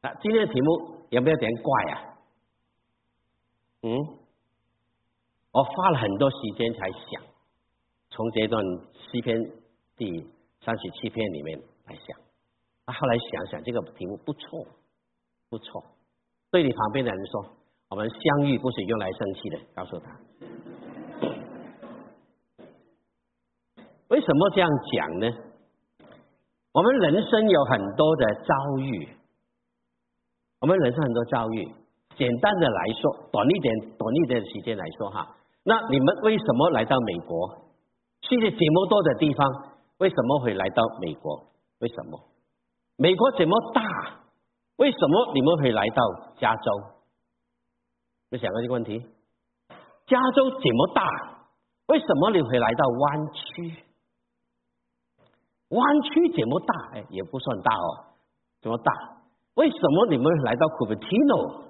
啊，今天的题目有没有点怪啊？嗯，我花了很多时间才想，从这段诗篇第三十七篇里面来想，啊，后来想想这个题目不错，不错。对你旁边的人说，我们相遇不是用来生气的，告诉他。为什么这样讲呢？我们人生有很多的遭遇，我们人生很多遭遇。简单的来说，短一点、短一点的时间来说哈，那你们为什么来到美国？世界这么多的地方，为什么会来到美国？为什么？美国这么大，为什么你们会来到加州？有想过这个问题？加州这么大，为什么你会来到湾区？湾区这么大，哎，也不算大哦，这么大？为什么你们来到 Cupertino？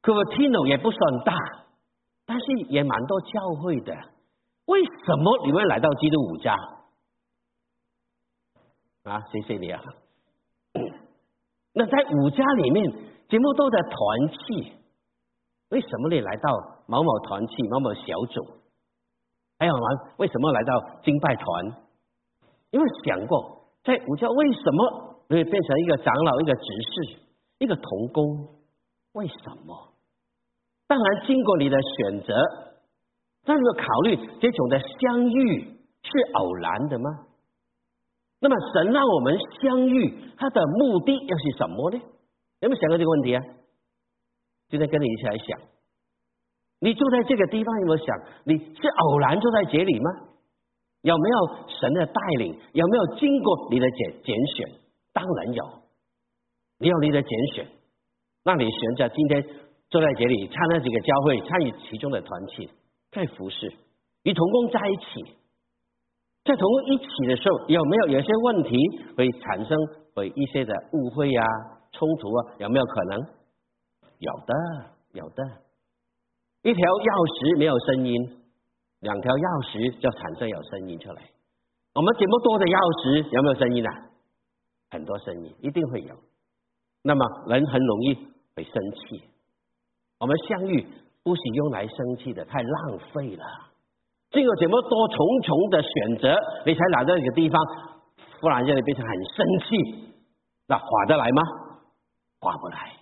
科 t i n o 也不算大，但是也蛮多教会的。为什么你们来到基督五家？啊，谢谢你啊。那在五家里面，节目都在团契。为什么你来到某某团契、某某小组？还有吗？为什么来到敬拜团？因为想过，在五家为什么会变成一个长老、一个执事、一个童工？为什么？当然，经过你的选择，但是考虑这种的相遇是偶然的吗？那么神让我们相遇，他的目的又是什么呢？有没有想过这个问题啊？今天跟你一起来想，你住在这个地方有没有想，你是偶然住在这里吗？有没有神的带领？有没有经过你的拣拣选？当然有，你有你的拣选，那你选择今天。坐在这里，参加几个教会，参与其中的团体，在服侍，与同工在一起，在同工一起的时候，有没有有些问题会产生会一些的误会啊、冲突啊？有没有可能？有的，有的。一条钥匙没有声音，两条钥匙就产生有声音出来。我们这么多的钥匙有没有声音啊？很多声音，一定会有。那么人很容易会生气。我们相遇不是用来生气的，太浪费了。经过这么多重重的选择，你才来到一个地方，忽然间你变成很生气，那划得来吗？划不来。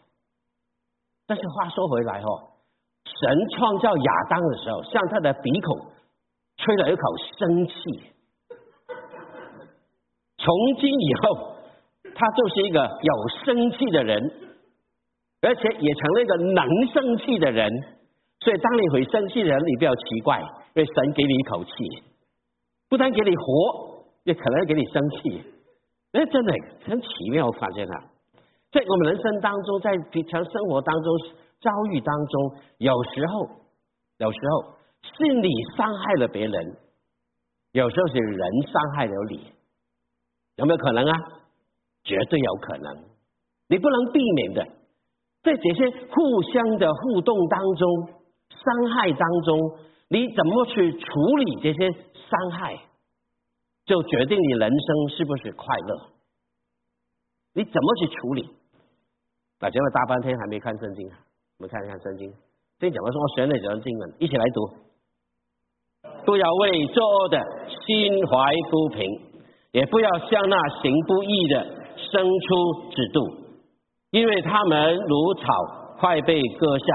但是话说回来哦，神创造亚当的时候，向他的鼻孔吹了一口生气，从今以后，他就是一个有生气的人。而且也成了一个能生气的人，所以当你会生气的人，你不要奇怪，因为神给你一口气，不但给你活，也可能给你生气。哎，真的很奇妙，我发现啊，在我们人生当中，在平常生活当中遭遇当中，有时候，有时候是你伤害了别人，有时候是人伤害了你，有没有可能啊？绝对有可能，你不能避免的。在这些互相的互动当中，伤害当中，你怎么去处理这些伤害，就决定你人生是不是快乐。你怎么去处理？那讲了大半天还没看圣经啊，我们看一看圣经。这讲的说，我选了几段经文，一起来读。不要为作恶的心怀不平，也不要向那行不义的生出制度。因为他们如草快被割下，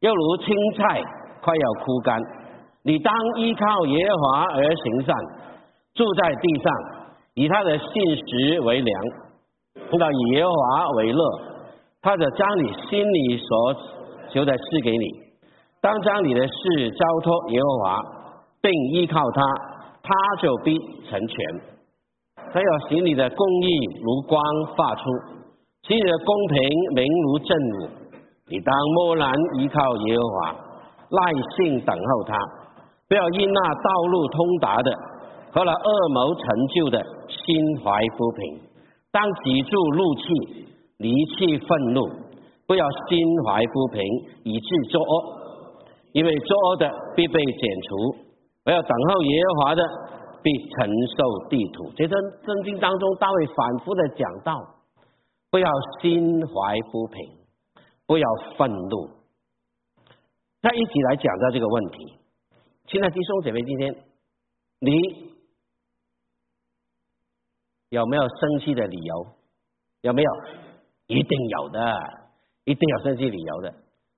又如青菜快要枯干。你当依靠耶和华而行善，住在地上，以他的信实为粮，碰到以耶和华为乐。他就将你心里所求的事给你。当将你的事交托耶和华，并依靠他，他就必成全。他要使你的公义如光发出。使你的公平明如正午，你当默然依靠耶和华，耐心等候他，不要因那道路通达的和那恶谋成就的心怀不平，当止住怒气，离弃愤怒，不要心怀不平，以致作恶，因为作恶的必被剪除，不要等候耶和华的必承受地土。这在圣经当中，大卫反复的讲到。不要心怀不平，不要愤怒。再一起来讲到这个问题。亲爱的弟兄姐妹，今天你有没有生气的理由？有没有？一定有的，一定有生气理由的。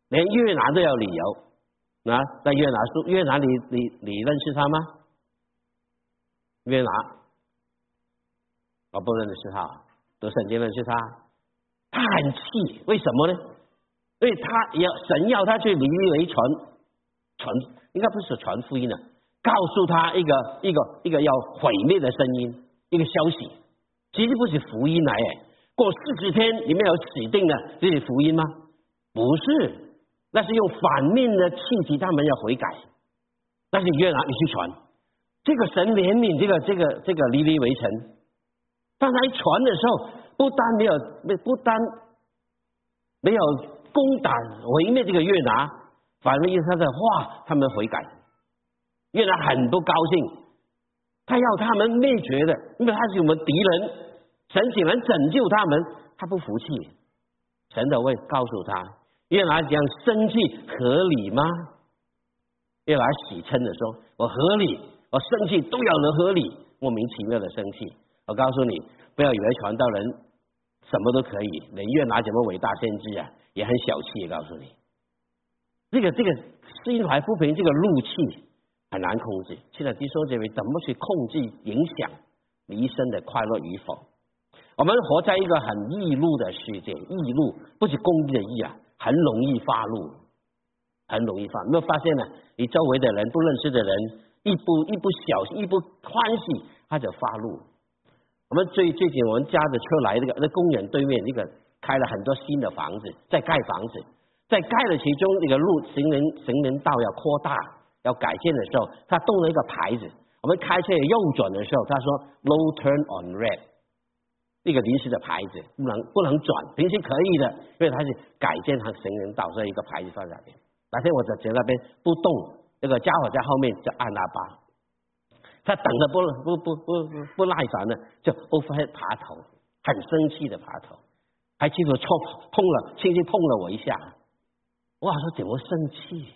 连越南都有理由啊！在越南，越南你你你认识他吗？越南，我不认识他，读圣经认识他。他很气，为什么呢？因为他要神要他去离为传传，应该不是传福音的，告诉他一个一个一个要毁灭的声音，一个消息，其实不是福音来诶。过四十天，里面有指定的这是福音吗？不是。那是用反面的气息，他们要悔改。那是越南你去传，这个神怜悯这个这个这个离离围城，当他一传的时候，不单没有没不单没有攻打毁灭这个越南，反而因他的话，他们悔改。越南很不高兴，他要他们灭绝的，因为他是我们敌人，神只能拯救他们，他不服气，神都会告诉他。越南讲生气合理吗？越南喜称的说：“我合理，我生气都要能合理，莫名其妙的生气。”我告诉你，不要以为传道人什么都可以，连越拿什么伟大先知啊，也很小气。告诉你，这个这个心怀不平，这个怒气很难控制。现在弟兄姐妹，怎么去控制影响你一生的快乐与否？我们活在一个很易怒的世界，易怒不是公义的易啊。很容易发怒，很容易发。没有发现呢？你周围的人不认识的人，一不一不小心，一不欢喜，他就发怒。我们最最近我们家的车来，那个那公园对面那个开了很多新的房子，在盖房子，在盖的其中那个路行人行人道要扩大要改建的时候，他动了一个牌子。我们开车右转的时候，他说 “No turn on red”。那个临时的牌子，不能不能转，平时可以的，因为他是改建成行人道，所以一个牌子放在那边。那天我在在那边不动，那个家伙在后面就按喇叭，他等的不不不不不耐烦了，就 over 爬头，很生气的爬头，还记得冲碰了，轻轻碰了我一下。哇，说怎么生气？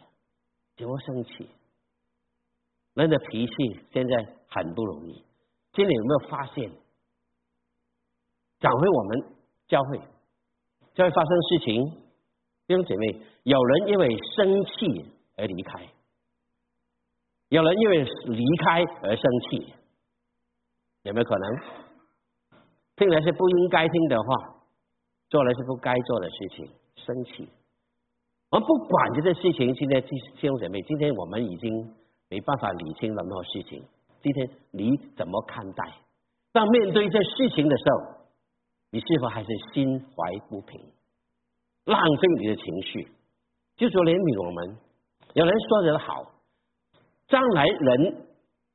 怎么生气？人的脾气现在很不容易。今天有没有发现？讲回我们教会，教会发生事情，弟兄姐妹，有人因为生气而离开，有人因为离开而生气，有没有可能？听来是不应该听的话，做了是不该做的事情，生气。我们不管这件事情，现在弟兄姐妹，今天我们已经没办法理清任何事情。今天你怎么看待？当面对这事情的时候？你是否还是心怀不平，浪费你的情绪？就说怜悯我们，有人说的好，将来人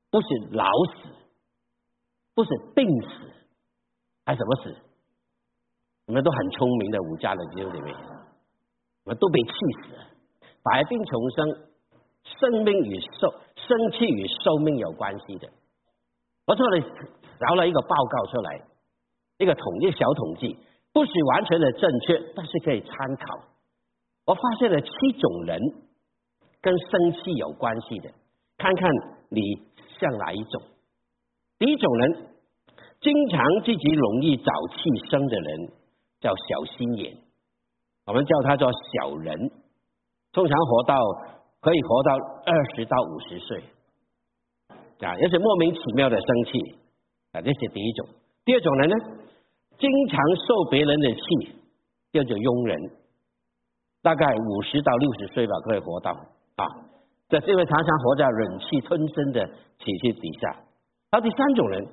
不是老死，不是病死，还怎么死？我们都很聪明的武家的弟兄姐妹，我们都被气死了。百病重生，生命与寿，生气与寿命有关系的。我这里找了一个报告出来。一个统一小统计，不是完全的正确，但是可以参考。我发现了七种人跟生气有关系的，看看你像哪一种。第一种人，经常自己容易找气生的人，叫小心眼，我们叫他做小人。通常活到可以活到二十到五十岁，啊，也是莫名其妙的生气，啊，这是第一种。第二种人呢？经常受别人的气，叫做庸人，大概五十到六十岁吧，可以活到啊。这是因为常常活在忍气吞声的体系底下。到第三种人，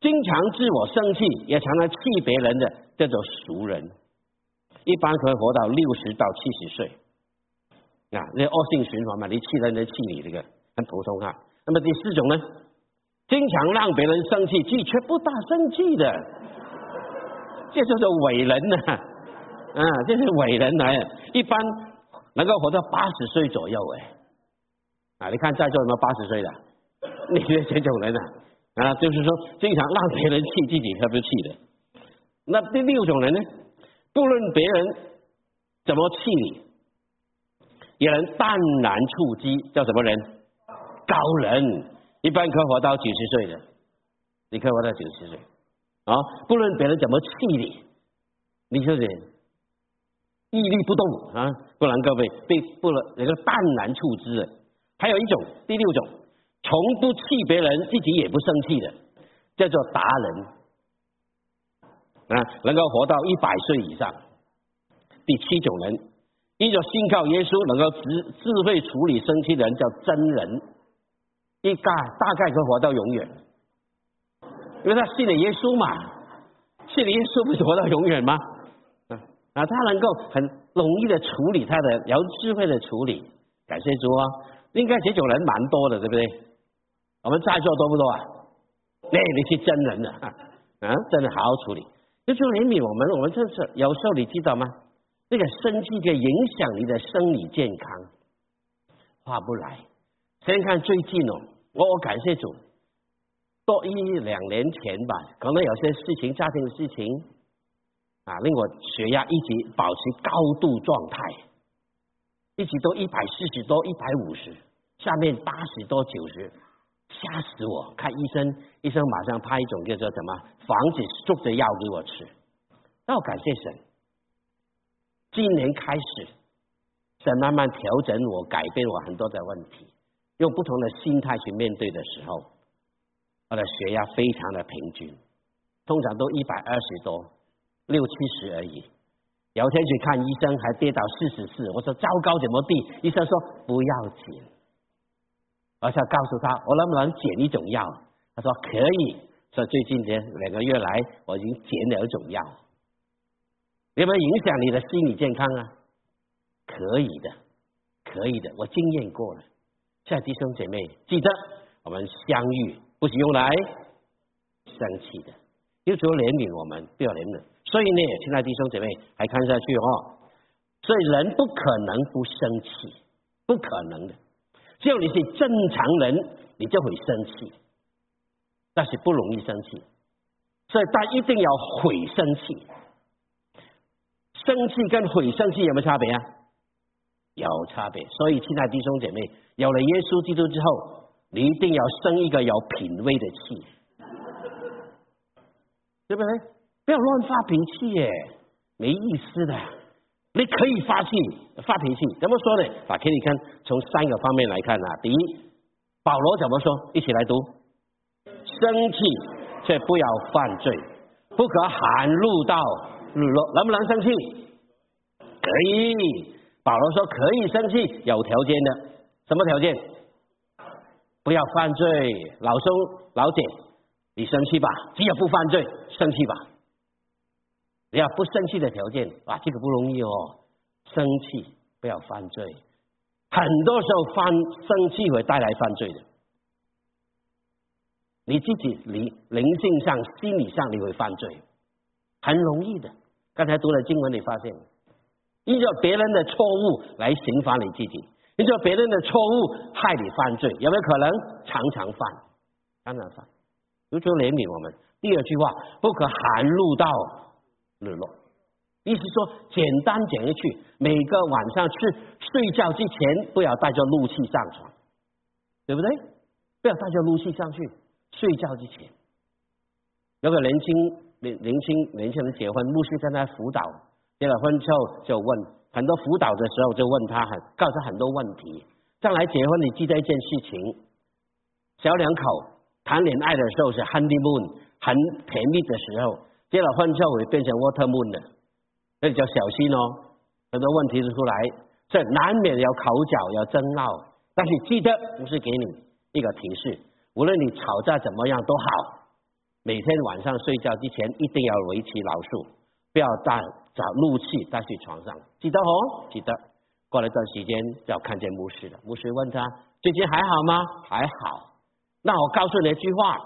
经常自我生气，也常常气别人的，叫做俗人，一般可以活到六十到七十岁。啊，那恶性循环嘛，你气人，人气你，这个很普通啊。那么第四种呢，经常让别人生气，气却不大生气的。这就是伟人呐，啊，这是伟人来，一般能够活到八十岁左右哎，啊，你看在座有没有八十岁的？你是这种人啊，啊，就是说经常让别人气，自己特别气的。那第六种人呢？不论别人怎么气你，也能淡然处之，叫什么人？高人，一般可活到九十岁的，你可活到九十岁啊！不论别人怎么气你，你就是屹立不动啊！不然各位被不能那个淡然处之。还有一种，第六种，从不气别人，自己也不生气的，叫做达人啊，能够活到一百岁以上。第七种人，一个信靠耶稣，能够智智慧处理生气的人，叫真人。一概大概可活到永远，因为他信了耶稣嘛，信了耶稣不是活到永远吗？啊啊，他能够很容易的处理他的，有智慧的处理，感谢主啊！应该这种人蛮多的，对不对？我们在座多不多啊？那你是真人的 啊，真的好好处理，就就怜悯我们，我们就是有时候你知道吗？那个生气可以影响你的生理健康，划不来。先看最近哦。我我感谢主，多一两年前吧，可能有些事情，家庭的事情啊，令我血压一直保持高度状态，一直都一百四十多、一百五十，下面八十多、九十，吓死我！看医生，医生马上派一种叫做什么防止住的药给我吃。那我感谢神，今年开始，神慢慢调整我、改变我很多的问题。用不同的心态去面对的时候，我的血压非常的平均，通常都一百二十多，六七十而已。有天去看医生，还跌到四十四，我说糟糕，怎么地？医生说不要紧，我想告诉他，我能不能减一种药？他说可以。说最近这两个月来，我已经减了一种药，有没有影响你的心理健康啊？可以的，可以的，我经验过了。亲爱的弟兄姐妹，记得我们相遇不是用来生气的，要求怜悯我们，不要怜悯。所以呢，亲爱弟兄姐妹，还看下去哦。所以人不可能不生气，不可能的。只要你是正常人，你就会生气，但是不容易生气。所以大家一定要会生气。生气跟会生气有没有差别啊？有差别。所以，亲爱弟兄姐妹。有了耶稣基督之后，你一定要生一个有品位的气，对不对？不要乱发脾气耶，没意思的。你可以发气、发脾气，怎么说呢？把给你看，从三个方面来看啊。第一，保罗怎么说？一起来读：生气却不要犯罪，不可含怒到日落。能不能生气？可以。保罗说可以生气，有条件的。什么条件？不要犯罪，老兄老姐，你生气吧，只要不犯罪，生气吧。你要不生气的条件啊，这个不容易哦。生气，不要犯罪。很多时候犯生气会带来犯罪的。你自己灵灵性上、心理上你会犯罪，很容易的。刚才读了经文，你发现，依照别人的错误来刑罚你自己。依照别人的错误害你犯罪，有没有可能常常犯？常常犯，求求怜悯我们。第二句话，不可含怒到日落，意思说简单讲一句，每个晚上去睡觉之前，不要带着怒气上床，对不对？不要带着怒气上去睡觉之前。有个年轻年年轻年轻人结婚，牧师跟他辅导，结了婚之后就问。很多辅导的时候就问他，很告诉他很多问题。将来结婚，你记得一件事情：小两口谈恋爱的时候是 honeymoon，很甜蜜的时候；结了婚之后会变成 water moon 的，那就要小心哦。很多问题就出来，这难免要口角，要争闹。但是记得，不是给你一个提示：无论你吵架怎么样都好，每天晚上睡觉之前一定要维持老树。不要带找怒气带去床上，记得哦，记得。过了一段时间要看见牧师了。牧师问他最近还好吗？还好。那我告诉你一句话，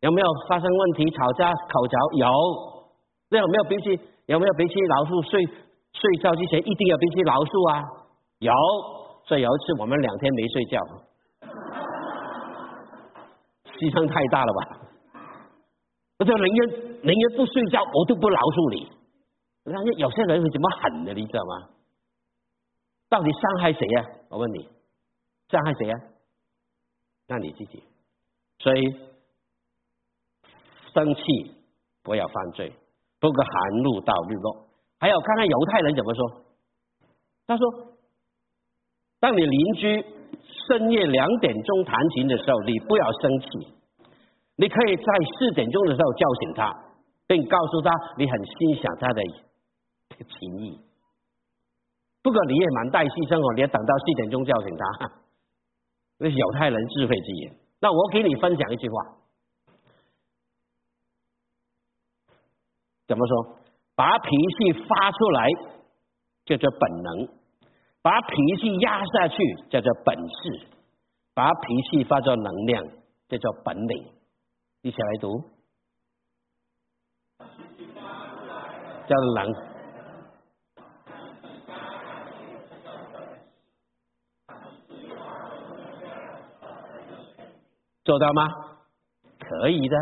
有没有发生问题？吵架口角有。那有没有脾气？有没有脾气？老鼠睡睡觉之前一定要脾气老鼠啊？有。所以有一次我们两天没睡觉，牺牲太大了吧？我就宁愿。宁愿不睡觉，我都不饶恕你。那有些人会怎么狠的，你知道吗？到底伤害谁呀？我问你，伤害谁呀？那你自己。所以生气不要犯罪，不可含怒到日落。还有看看犹太人怎么说？他说：当你邻居深夜两点钟弹琴的时候，你不要生气，你可以在四点钟的时候叫醒他，并告诉他你很欣赏他的。情谊，不过你也蛮带牺牲哦，你要等到四点钟叫醒他，那是犹太人智慧之言。那我给你分享一句话，怎么说？把脾气发出来叫做本能，把脾气压下去叫做本事，把脾气发作能量叫做本领。一起来读，叫能。做到吗？可以的，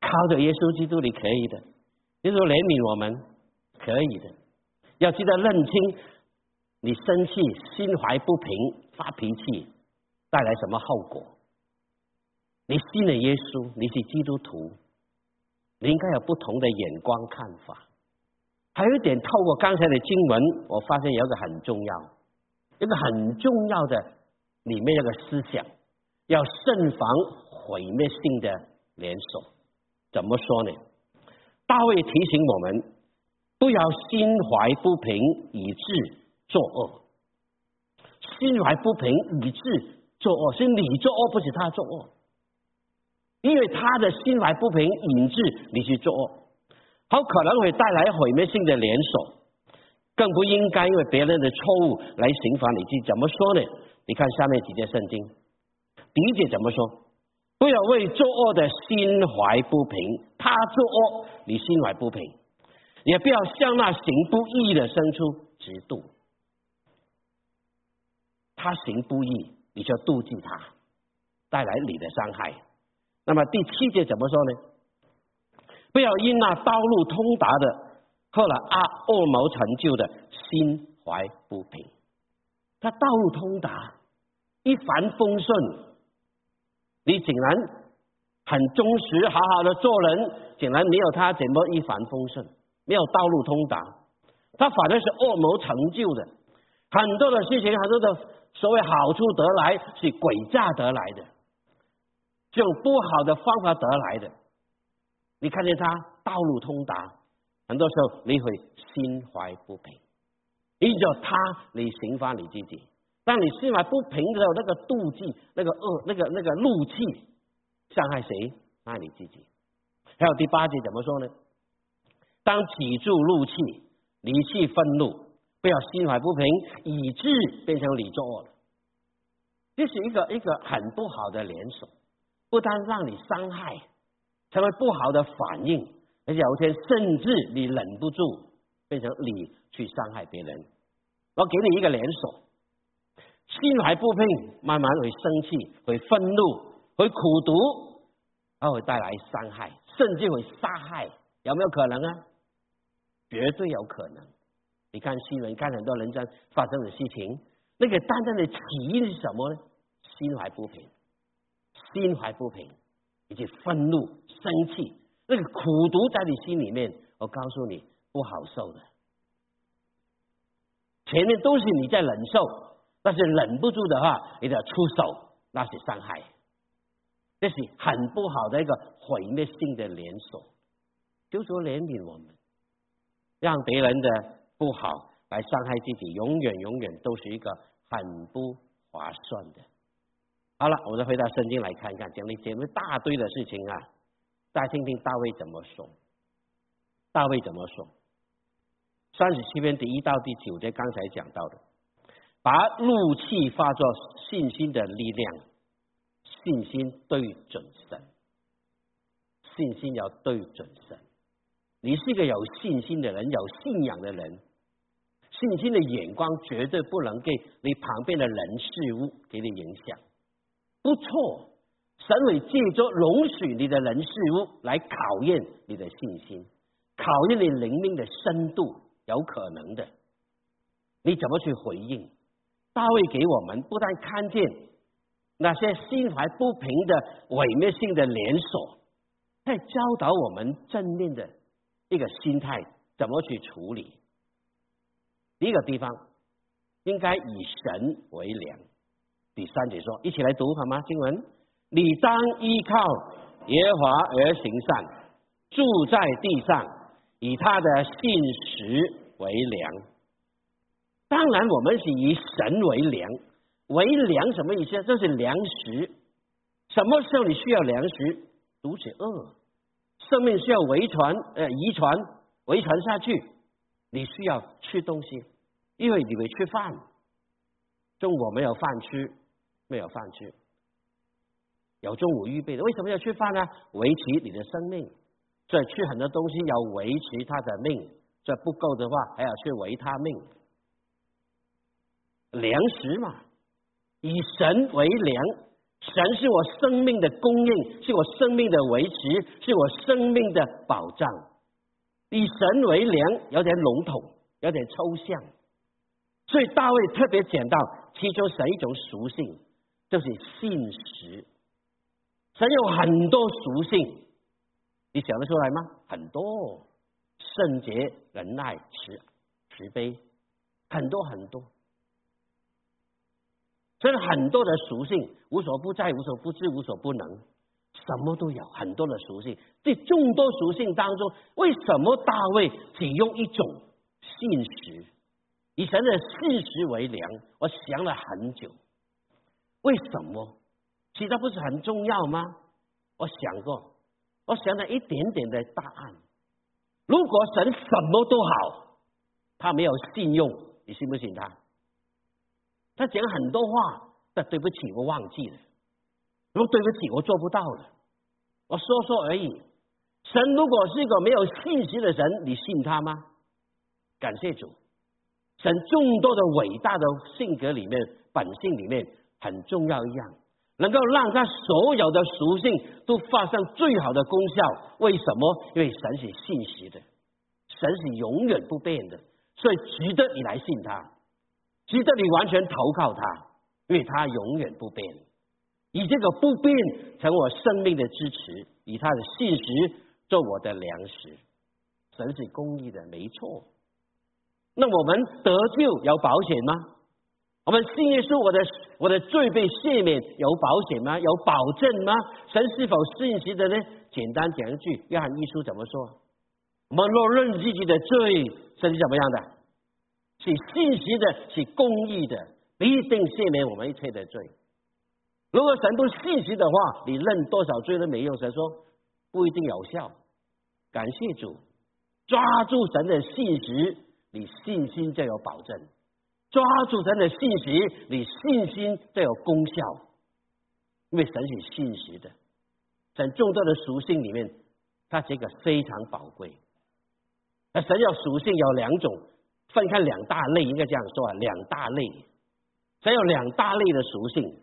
靠着耶稣基督，你可以的。耶稣怜悯我们，可以的。要记得认清，你生气、心怀不平、发脾气带来什么后果。你信了耶稣，你是基督徒，你应该有不同的眼光看法。还有一点，透过刚才的经文，我发现有一个很重要，一个很重要的里面有个思想。要慎防毁灭性的联手，怎么说呢？大卫提醒我们，不要心怀不平以致作恶。心怀不平以致作恶，是你作恶，不是他作恶。因为他的心怀不平引致你去作恶，好可能会带来毁灭性的连锁，更不应该因为别人的错误来刑罚你自己。怎么说呢？你看下面几节圣经。理解怎么说？不要为作恶的心怀不平，他作恶你心怀不平，也不要向那行不义的伸出嫉妒。他行不义，你就妒忌他，带来你的伤害。那么第七节怎么说呢？不要因那道路通达的，后来啊恶谋成就的心怀不平。他道路通达，一帆风顺。你竟然很忠实，好好的做人，竟然没有他怎么一帆风顺，没有道路通达，他反而是恶谋成就的，很多的事情，很多的所谓好处得来是诡诈得来的，这种不好的方法得来的，你看见他道路通达，很多时候你会心怀不平，依着他你刑罚你自己。当你心怀不平的时候，那个妒忌、那个恶、那个那个怒气，伤害谁？伤害你自己。还有第八节怎么说呢？当起住怒气、离弃愤怒，不要心怀不平，以致变成你作恶了。这是一个一个很不好的连锁，不但让你伤害，成为不好的反应，而且有一天甚至你忍不住变成你去伤害别人。我给你一个连锁。心怀不平，慢慢会生气，会愤怒，会苦毒，而会带来伤害，甚至会杀害，有没有可能啊？绝对有可能。你看新闻，看很多人在发生的事情，那个真正的起因是什么呢？心怀不平，心怀不平，以及愤怒、生气，那个苦毒在你心里面，我告诉你不好受的。前面都是你在忍受。但是忍不住的话，你就要出手，那是伤害，这是很不好的一个毁灭性的连锁。就说怜悯我们，让别人的不好来伤害自己，永远永远都是一个很不划算的。好了，我们再回到圣经来看看，讲了讲了大堆的事情啊，再听听大卫怎么说。大卫怎么说？三十七篇第一到第九节，刚才讲到的。把怒气化作信心的力量，信心对准神，信心要对准神。你是一个有信心的人，有信仰的人，信心的眼光绝对不能给你旁边的人事物给你影响。不错，神会借着容许你的人事物来考验你的信心，考验你灵命的深度，有可能的。你怎么去回应？大卫给我们不但看见那些心怀不平的毁灭性的连锁，在教导我们正面的一个心态，怎么去处理？第一个地方应该以神为良。第三节说，一起来读好吗？经文，你当依靠耶和华而行善，住在地上，以他的信实为良。当然，我们是以神为粮，为粮什么意思？这是粮食。什么时候你需要粮食？肚子饿，生命需要遗传，呃，遗传遗传下去，你需要吃东西，因为你会吃饭。中午没有饭吃，没有饭吃，有中午预备的。为什么要吃饭呢？维持你的生命，所以吃很多东西要维持他的命。这不够的话，还要去维他命。粮食嘛，以神为粮，神是我生命的供应，是我生命的维持，是我生命的保障。以神为粮有点笼统，有点抽象，所以大卫特别讲到其中神一种属性，就是信实。神有很多属性，你想得出来吗？很多，圣洁、仁爱、慈慈悲，很多很多。所以很多的属性，无所不在、无所不知、无所不能，什么都有，很多的属性。这众多属性当中，为什么大卫只用一种信实，以神的信实为良？我想了很久，为什么？其他不是很重要吗？我想过，我想了一点点的答案。如果神什么都好，他没有信用，你信不信他？他讲很多话，但对不起，我忘记了。如果对不起，我做不到了。我说说而已。神如果是一个没有信息的神，你信他吗？感谢主，神众多的伟大的性格里面，本性里面很重要一样，能够让他所有的属性都发生最好的功效。为什么？因为神是信实的，神是永远不变的，所以值得你来信他。值得你完全投靠他，因为他永远不变，以这个不变成我生命的支持，以他的信实做我的粮食。神是公义的，没错。那我们得救有保险吗？我们信耶稣，我的我的罪被赦免有保险吗？有保证吗？神是否信实的呢？简单讲一句，约翰一书怎么说？我们若认自己的罪，神是怎么样的？是信实的，是公义的，必定赦免我们一切的罪。如果神不信实的话，你认多少罪都没用。神说不一定有效。感谢主，抓住神的信实，你信心就有保证；抓住神的信实，你信心就有功效。因为神是信实的，在众多的属性里面，它这个非常宝贵。那神要属性有两种。分开两大类，应该这样说啊，两大类，才有两大类的属性，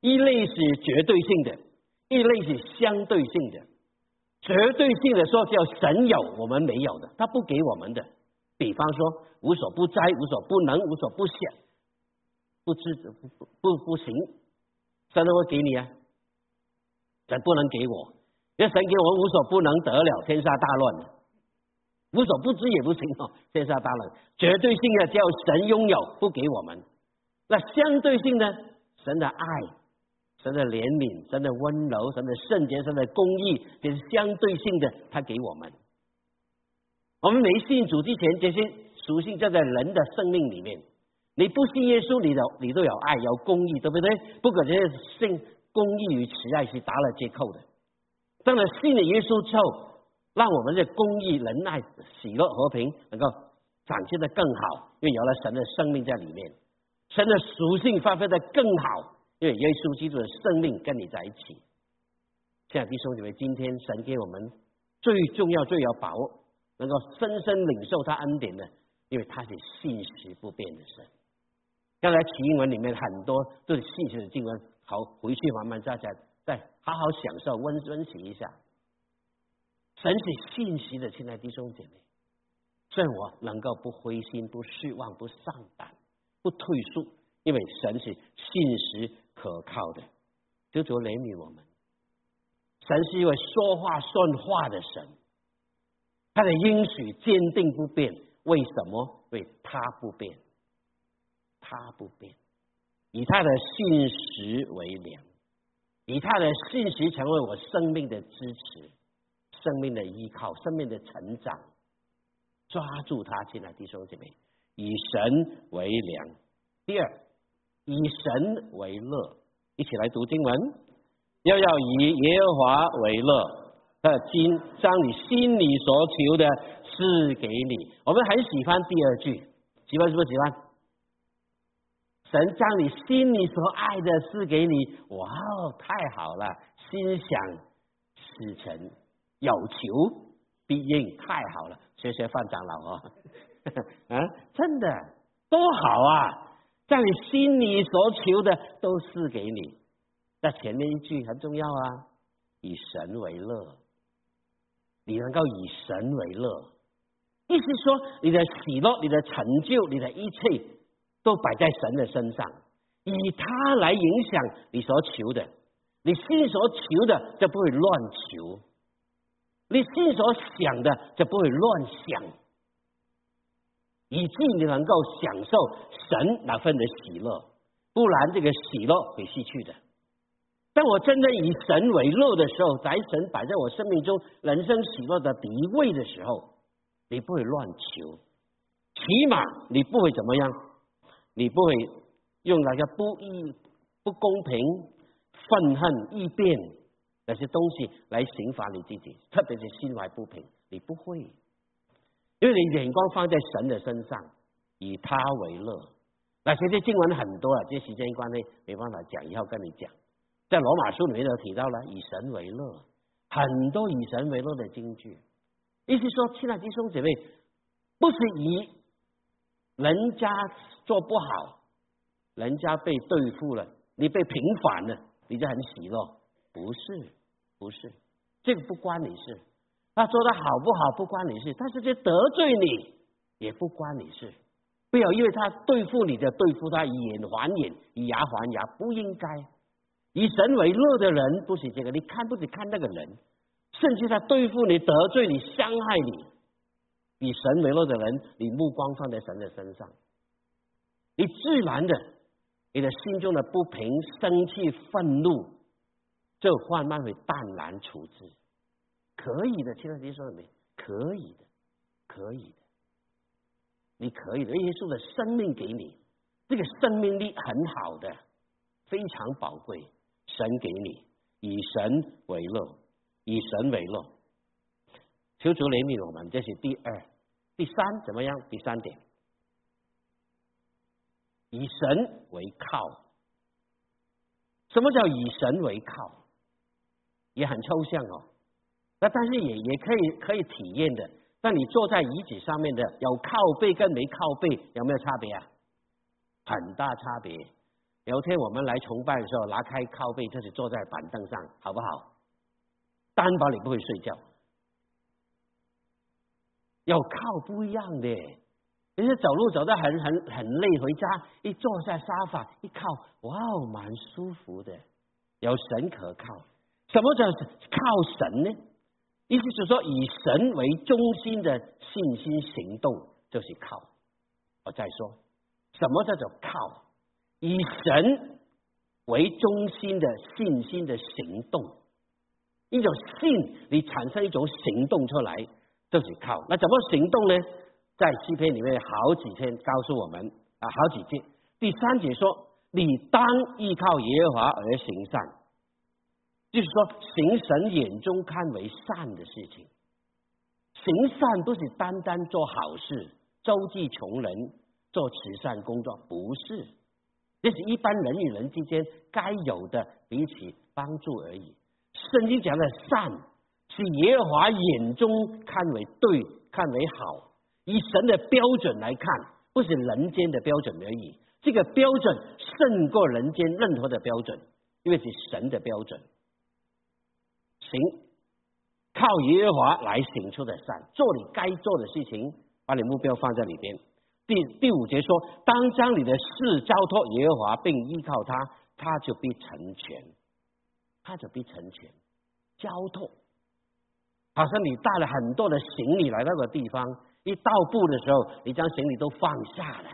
一类是绝对性的，一类是相对性的。绝对性的说叫神有我们没有的，他不给我们的。比方说无所不在、无所不能、无所不想、不知不不不不行，神都会给你啊，神不能给我，因为神给我无所不能得了，天下大乱。无所不知也不行哦，天下大乱，绝对性的叫神拥有，不给我们。那相对性的，神的爱、神的怜悯、神的温柔、神的圣洁、神的公义，这是相对性的，他给我们。我们没信主之前，这些属性就在人的生命里面。你不信耶稣，你的你都有爱，有公义，对不对？不可能信公义与慈爱是打了折扣的。当然信了耶稣之后。让我们的公益、仁爱、喜乐、和平能够展现的更好，因为有了神的生命在里面，神的属性发挥的更好，因为耶稣基督的生命跟你在一起。亲爱的弟兄姐妹，今天神给我们最重要、最有把握，能够深深领受他恩典的，因为他是信实不变的神。刚才启英文里面很多都是信实的经文，好，回去慢慢再再再好好享受温温习一下。神是信息的，亲爱弟兄姐妹，愿我能够不灰心、不失望、不丧胆、不退缩，因为神是信实可靠的。就主怜悯我们，神是一位说话算话的神，他的应许坚定不变。为什么？为他不变，他不变，以他的信实为粮，以他的信实成为我生命的支持。生命的依靠，生命的成长，抓住它，亲爱的弟兄姐妹，以神为粮。第二，以神为乐，一起来读经文，要要以耶和华为乐，的今将你心里所求的赐给你。我们很喜欢第二句，喜欢是不喜欢？神将你心里所爱的赐给你，哇哦，太好了，心想事成。有求必应，太好了！谢谢范长老哦，啊，真的多好啊！在你心里所求的都是给你。那前面一句很重要啊，以神为乐，你能够以神为乐，意思说你的喜乐、你的成就、你的一切都摆在神的身上，以他来影响你所求的，你心所求的就不会乱求。你心所想的就不会乱想，以致你能够享受神那份的喜乐，不然这个喜乐会失去的。当我真正以神为乐的时候，在神摆在我生命中人生喜乐的第一位的时候，你不会乱求，起码你不会怎么样，你不会用那个不义、不公平、愤恨、异变。那些东西来刑罚你自己，特别是心怀不平，你不会，因为你眼光放在神的身上，以他为乐。那些些经文很多啊，这时间关系没办法讲，以后跟你讲。在罗马书里面都提到了以神为乐，很多以神为乐的经句。意思说，亲爱的弟兄姐妹，不是以人家做不好，人家被对付了，你被平反了，你就很喜乐，不是。不是，这个不关你事。他做的好不好不关你事，但是这得罪你也不关你事。不要因为他对付你的对付他以眼还眼，以牙还牙，不应该。以神为乐的人不是这个，你看不起看那个人，甚至他对付你、得罪你、伤害你，以神为乐的人，你目光放在神的身上，你自然的，你的心中的不平、生气、愤怒。就慢慢会淡然处之，可以的，亲爱的弟兄妹，可以的，可以的，你可以的。耶稣的生命给你，这个生命力很好的，非常宝贵，神给你，以神为乐，以神为乐。求主怜悯我们，这是第二、第三，怎么样？第三点，以神为靠。什么叫以神为靠？也很抽象哦，那但是也也可以可以体验的。那你坐在椅子上面的，有靠背跟没靠背有没有差别啊？很大差别。有天我们来崇拜的时候，拿开靠背，就是坐在板凳上，好不好？担保你不会睡觉。有靠不一样的，人家走路走得很很很累，回家一坐下沙发一靠，哇哦，蛮舒服的，有神可靠。什么叫靠神呢？意思是说，以神为中心的信心行动就是靠。我再说，什么叫做靠？以神为中心的信心的行动，一种信，你产生一种行动出来，就是靠。那怎么行动呢？在诗篇里面好几天告诉我们啊，好几节。第三节说，你当依靠耶和华而行善。就是说，行神眼中看为善的事情，行善不是单单做好事、周济穷人、做慈善工作，不是，这是一般人与人之间该有的彼此帮助而已。圣经讲的善，是耶和华眼中看为对、看为好，以神的标准来看，不是人间的标准而已。这个标准胜过人间任何的标准，因为是神的标准。行靠耶和华来行出的善，做你该做的事情，把你目标放在里边。第第五节说，当将你的事交托耶和华，并依靠他，他就必成全，他就必成全。交托，好像你带了很多的行李来到个地方，一到步的时候，你将行李都放下了，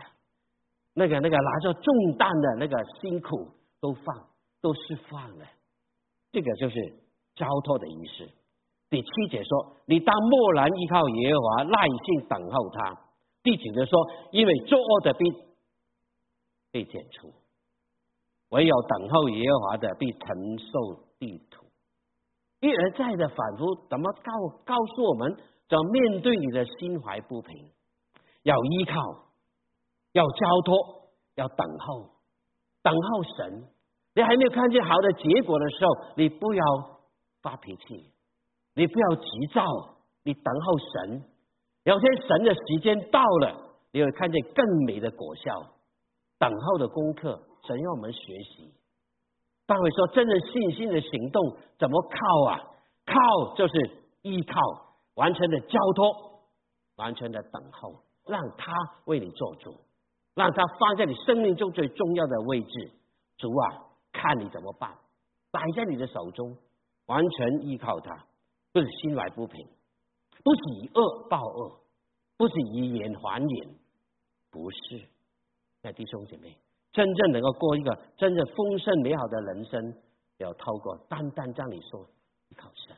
那个那个拿着重担的那个辛苦都放都释放了，这个就是交托的仪式。第七节说，你当默然依靠耶和华，耐心等候他。第九节说，因为作恶的必被剪除，唯有等候耶和华的必承受地土。一而再的反复，怎么告告诉我们，怎么面对你的心怀不平，要依靠，要交托，要等候，等候神。你还没有看见好的结果的时候，你不要发脾气，你不要急躁，你等候神。有天神的时间到了，你会看见更美的果效。等候的功课，神要我们学习。大卫说：“真正信心的行动怎么靠啊？靠就是依靠，完全的交托，完全的等候，让他为你做主，让他放在你生命中最重要的位置。主啊，看你怎么办，摆在你的手中，完全依靠他，不是心怀不平，不是以恶报恶，不是以眼还眼，不是，那弟兄姐妹。”真正能够过一个真正丰盛美好的人生，要透过单单这样你说依靠神。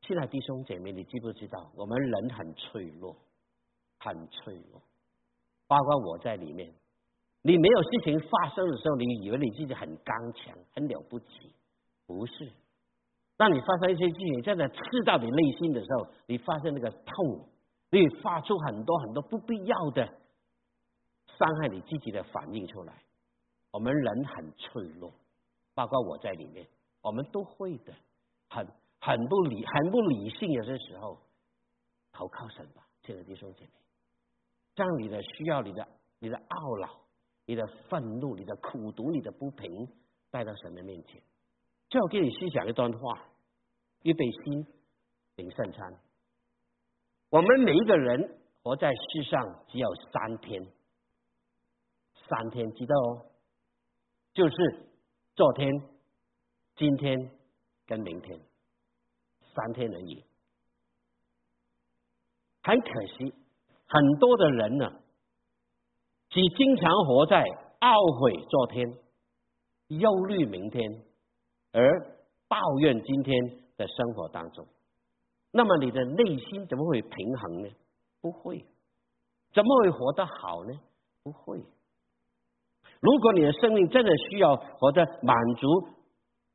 现在弟兄姐妹，你知不知道我们人很脆弱，很脆弱，包括我在里面。你没有事情发生的时候，你以为你自己很刚强、很了不起，不是。当你发生一些事情，真的刺到你内心的时候，你发现那个痛，你发出很多很多不必要的。伤害你自己的反应出来，我们人很脆弱，包括我在里面，我们都会的，很很不理很不理性，有些时候投靠神吧，亲爱的弟兄姐妹，将你的需要、你的你的懊恼、你的愤怒、你的苦毒、你的不平带到神的面前。最后给你细讲一段话：预备心领圣餐。我们每一个人活在世上只有三天。三天记得哦，就是昨天、今天跟明天三天而已。很可惜，很多的人呢，只经常活在懊悔昨天、忧虑明天，而抱怨今天的生活当中。那么你的内心怎么会平衡呢？不会。怎么会活得好呢？不会。如果你的生命真的需要活得满足、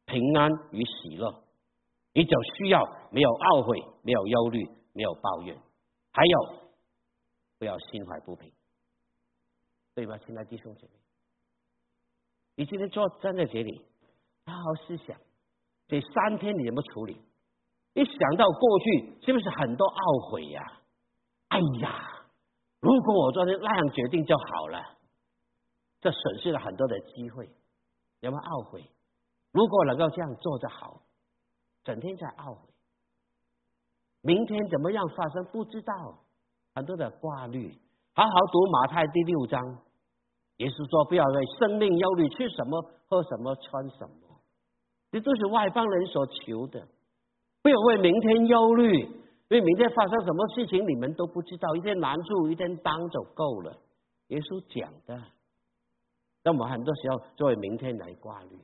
平安与喜乐，你就需要没有懊悔、没有忧虑、没有抱怨，还有不要心怀不平，对吧，亲爱的弟兄姐妹？你今天坐站在这里，好好思想，这三天你怎么处理？一想到过去，是不是很多懊悔呀？哎呀，如果我昨天那样决定就好了。这损失了很多的机会，有没有懊悔？如果能够这样做就好，整天在懊悔，明天怎么样发生不知道，很多的挂虑。好好读马太第六章，耶稣说：“不要为生命忧虑，吃什么、喝什么、穿什么，这都是外邦人所求的。不要为明天忧虑，因为明天发生什么事情你们都不知道。一天难处一天当就够了。”耶稣讲的。那么很多时候作为明天来挂虑，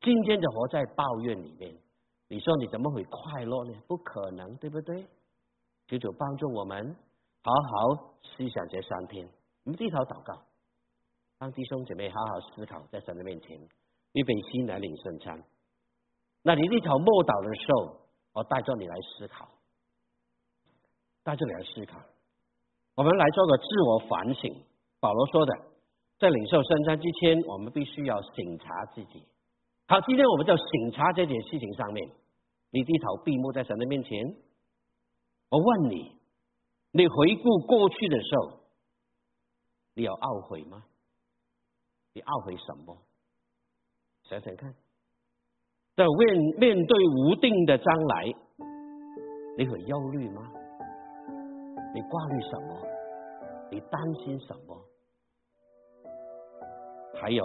今天就活在抱怨里面。你说你怎么会快乐呢？不可能，对不对？求主帮助我们好好思想这三天。我们低头祷告，让弟兄姐妹好好思考，在神的面前预备心来领圣餐。那你低头默祷的时候，我带着你来思考，带着你来思考。我们来做个自我反省。保罗说的。在领受圣餐之前，我们必须要审查自己。好，今天我们就审查这件事情上面。你低头闭目在神的面前，我问你：你回顾过去的时候，你有懊悔吗？你懊悔什么？想想看，在面面对无定的将来，你会忧虑吗？你挂虑什么？你担心什么？还有，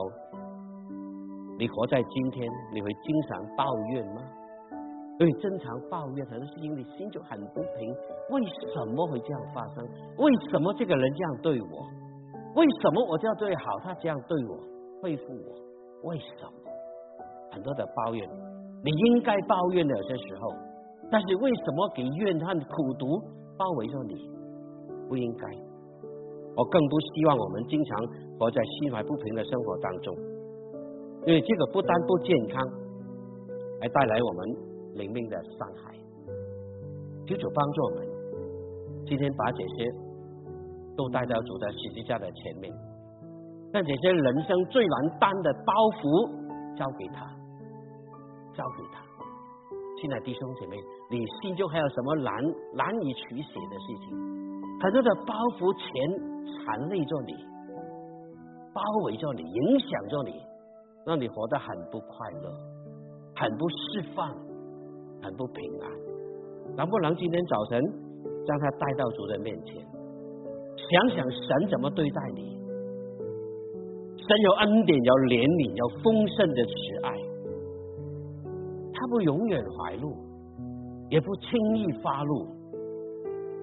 你活在今天，你会经常抱怨吗？会经常抱怨，可能是因为心就很不平。为什么会这样发生？为什么这个人这样对我？为什么我这样对好，他这样对我，回复我？为什么？很多的抱怨，你应该抱怨的有些时候，但是为什么给怨恨、苦毒包围着你？不应该。我更不希望我们经常活在心怀不平的生活当中，因为这个不单不健康，还带来我们。灵命的伤害，求主帮助我们。今天把这些都带到主的十字架的前面，让这些人生最难担的包袱交给他，交给他。亲爱弟兄姐妹，你心中还有什么难难以取舍的事情？很多的包袱全缠累着你，包围着你，影响着你，让你活得很不快乐，很不释放。很不平安，能不能今天早晨将他带到主的面前，想想神怎么对待你？神有恩典，有怜悯，有丰盛的慈爱，不永远怀怒，也不轻易发怒，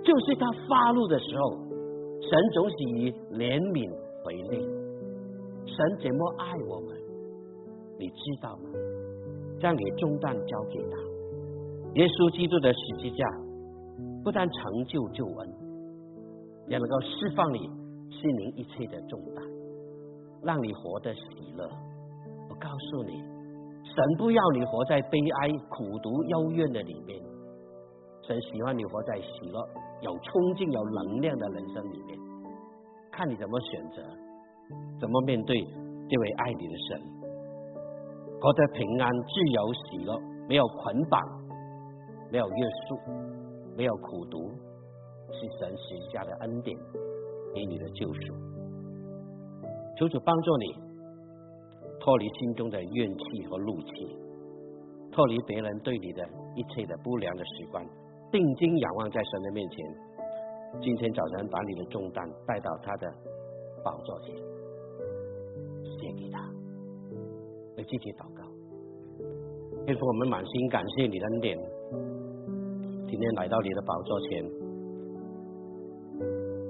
就是他发怒的时候，神总是以怜悯回应。神怎么爱我们？你知道吗？将你重担交给他。耶稣基督的十字架不但成就救恩，也能够释放你心灵一切的重担，让你活得喜乐。我告诉你，神不要你活在悲哀、苦毒、幽怨的里面，神喜欢你活在喜乐、有冲劲、有能量的人生里面。看你怎么选择，怎么面对这位爱你的神，活得平安、自由、喜乐，没有捆绑。没有约束，没有苦读，是神许下的恩典给你的救赎。求主帮助你脱离心中的怨气和怒气，脱离别人对你的一切的不良的习惯，定睛仰望在神的面前。今天早晨把你的重担带到他的宝座前，献给他，为自己祷告。天父，我们满心感谢你的恩典。今天来到你的宝座前，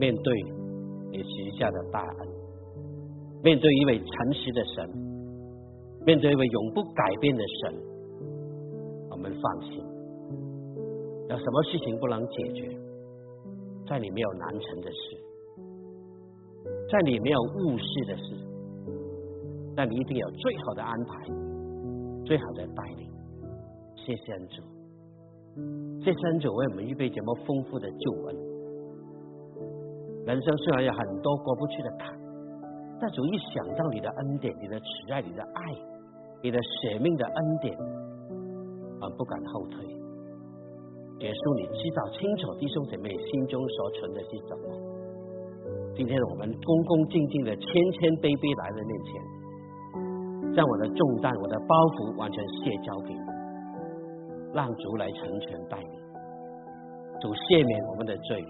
面对你许下的大恩，面对一位诚实的神，面对一位永不改变的神，我们放心。有什么事情不能解决？在你没有难成的事，在你没有误事的事，那你一定有最好的安排，最好的带领。谢谢恩主。谢谢恩主为我们预备这么丰富的救恩。人生虽然有很多过不去的坎，但主一想到你的恩典、你的慈爱、你的爱、你的舍命的恩典，而不敢后退。耶稣，你知道清楚弟兄姐妹心中所存的是什么？今天我们恭恭敬敬的谦谦卑卑来到面前，将我的重担、我的包袱完全卸交给你。让主来成全带领，主赦免我们的罪，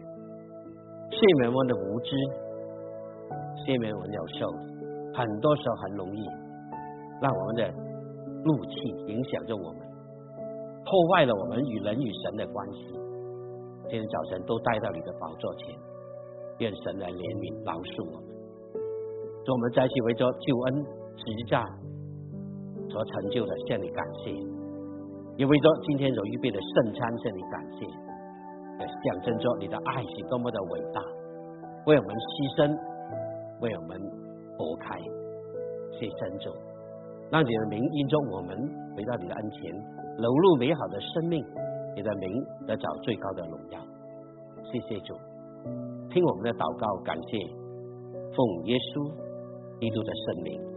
赦免我们的无知，赦免我们有受，很多时候很容易让我们的怒气影响着我们，破坏了我们与人与神的关系。今天早晨都带到你的宝座前，愿神来怜悯饶恕我们。祝我们再一起为着救恩十字架所成就的，向你感谢。也为着今天所预备的圣餐向你感谢，也象征着你的爱是多么的伟大，为我们牺牲，为我们拨开，谢神主，让你的名因着我们回到你的恩前，流露美好的生命，你的名得找最高的荣耀。谢谢主，听我们的祷告，感谢奉耶稣基督的圣名。